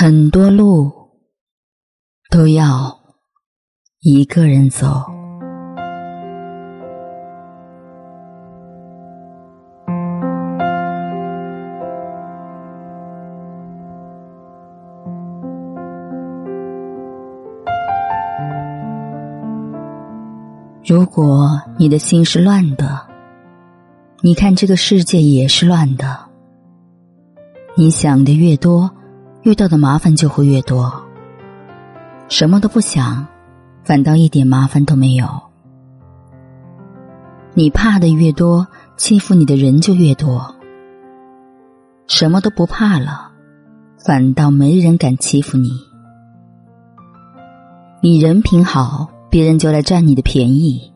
很多路都要一个人走。如果你的心是乱的，你看这个世界也是乱的。你想的越多。遇到的麻烦就会越多。什么都不想，反倒一点麻烦都没有。你怕的越多，欺负你的人就越多。什么都不怕了，反倒没人敢欺负你。你人品好，别人就来占你的便宜；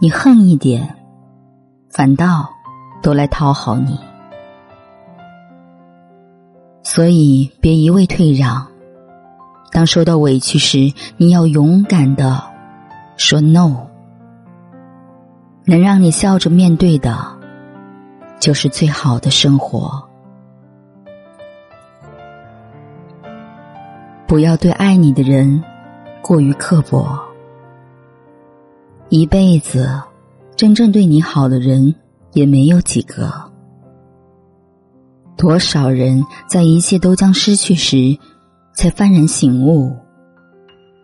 你横一点，反倒都来讨好你。所以，别一味退让。当受到委屈时，你要勇敢的说 “no”。能让你笑着面对的，就是最好的生活。不要对爱你的人过于刻薄。一辈子，真正对你好的人也没有几个。多少人在一切都将失去时，才幡然醒悟：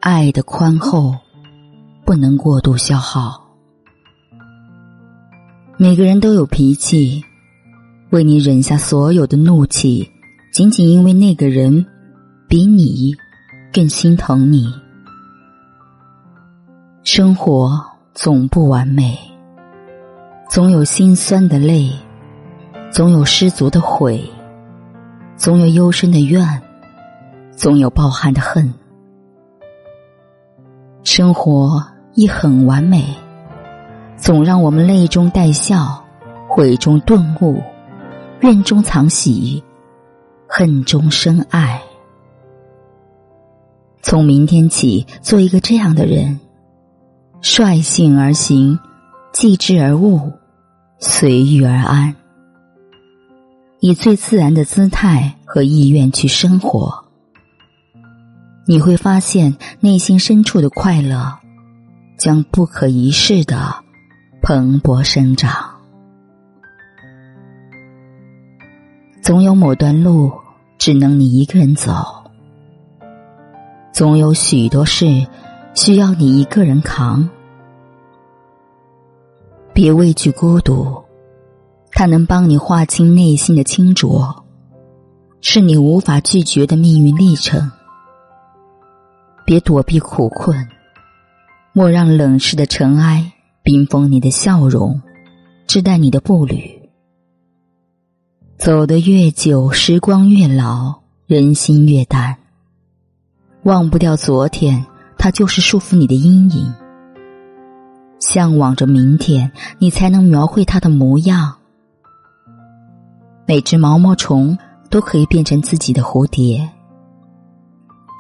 爱的宽厚不能过度消耗。每个人都有脾气，为你忍下所有的怒气，仅仅因为那个人比你更心疼你。生活总不完美，总有心酸的泪。总有失足的悔，总有幽深的怨，总有抱憾的恨。生活亦很完美，总让我们泪中带笑，悔中顿悟，怨中藏喜，恨中生爱。从明天起，做一个这样的人：率性而行，继之而悟，随遇而安。以最自然的姿态和意愿去生活，你会发现内心深处的快乐将不可一世的蓬勃生长。总有某段路只能你一个人走，总有许多事需要你一个人扛。别畏惧孤独。它能帮你划清内心的清浊，是你无法拒绝的命运历程。别躲避苦困，莫让冷世的尘埃冰封你的笑容，遮淡你的步履。走得越久，时光越老，人心越淡。忘不掉昨天，它就是束缚你的阴影。向往着明天，你才能描绘它的模样。每只毛毛虫都可以变成自己的蝴蝶，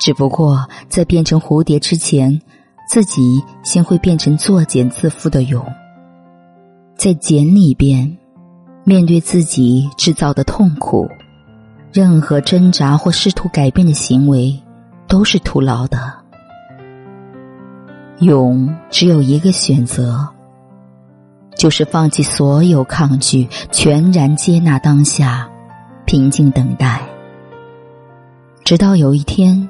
只不过在变成蝴蝶之前，自己先会变成作茧自缚的蛹。在茧里边，面对自己制造的痛苦，任何挣扎或试图改变的行为都是徒劳的。蛹只有一个选择。就是放弃所有抗拒，全然接纳当下，平静等待，直到有一天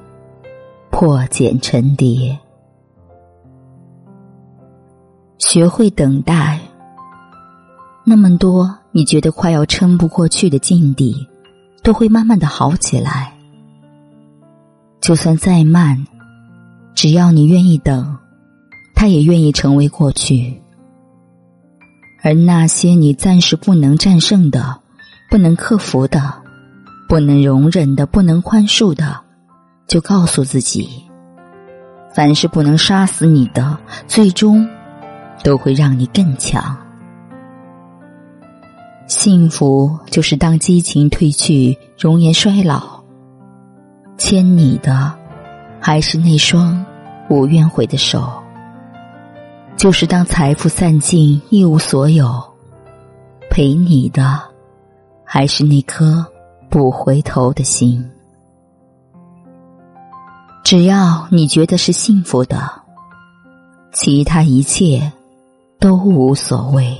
破茧成蝶。学会等待，那么多你觉得快要撑不过去的境地，都会慢慢的好起来。就算再慢，只要你愿意等，它也愿意成为过去。而那些你暂时不能战胜的、不能克服的、不能容忍的、不能宽恕的，就告诉自己：凡是不能杀死你的，最终都会让你更强。幸福就是当激情褪去、容颜衰老，牵你的还是那双无怨悔的手。就是当财富散尽一无所有，陪你的还是那颗不回头的心。只要你觉得是幸福的，其他一切都无所谓。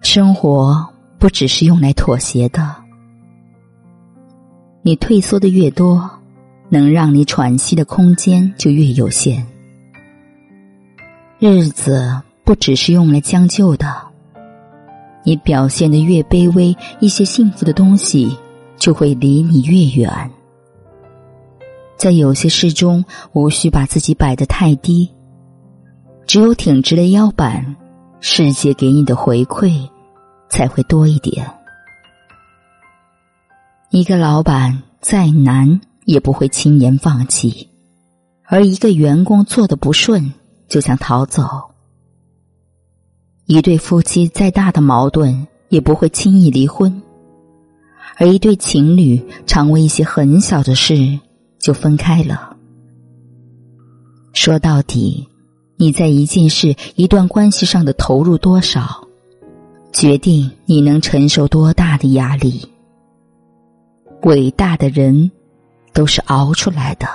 生活不只是用来妥协的，你退缩的越多，能让你喘息的空间就越有限。日子不只是用来将就的，你表现的越卑微，一些幸福的东西就会离你越远。在有些事中，无需把自己摆得太低，只有挺直了腰板，世界给你的回馈。才会多一点。一个老板再难也不会轻言放弃，而一个员工做的不顺就想逃走。一对夫妻再大的矛盾也不会轻易离婚，而一对情侣常为一些很小的事就分开了。说到底，你在一件事、一段关系上的投入多少？决定你能承受多大的压力。伟大的人都是熬出来的。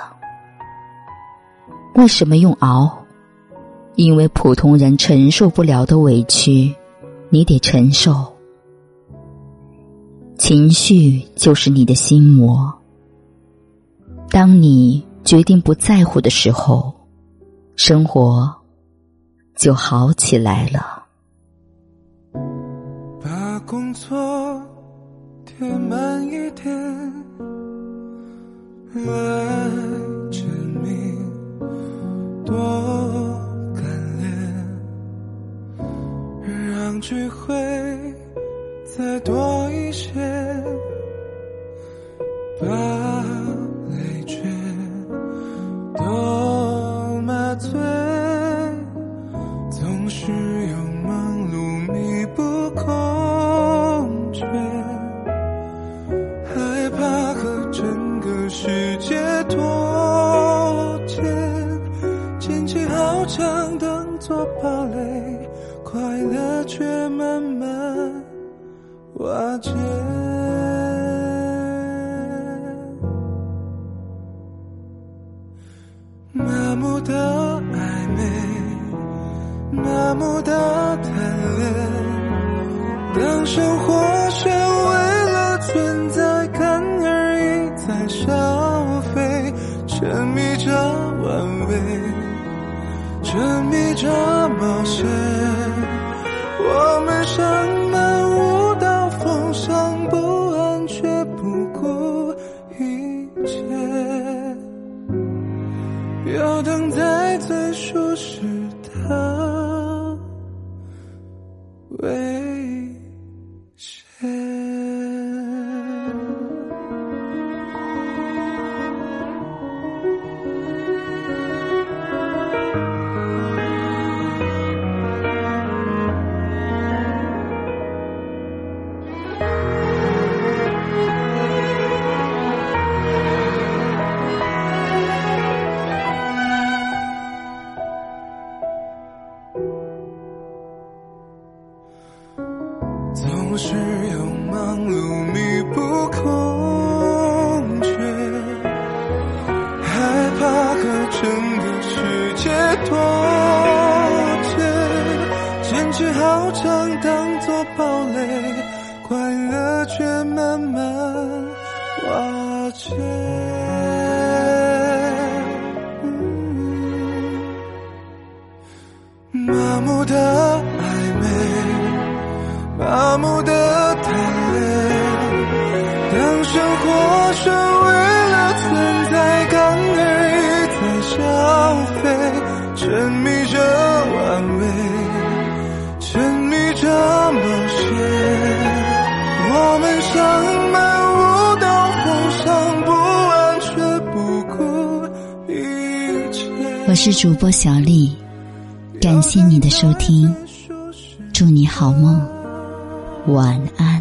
为什么用熬？因为普通人承受不了的委屈，你得承受。情绪就是你的心魔。当你决定不在乎的时候，生活就好起来了。把工作填满一点，来证明多干练，让聚会再多堡垒，快乐却慢慢瓦解。麻木的暧昧，麻木的贪恋，当生活沉迷着冒险，我们上满舞蹈，风霜不安，却不顾一切，要等在最舒适总是用忙碌弥补空缺，害怕和整个世界脱节，坚持好长当作堡垒，快乐却慢慢瓦解。麻木的。是主播小丽，感谢你的收听，祝你好梦。晚安。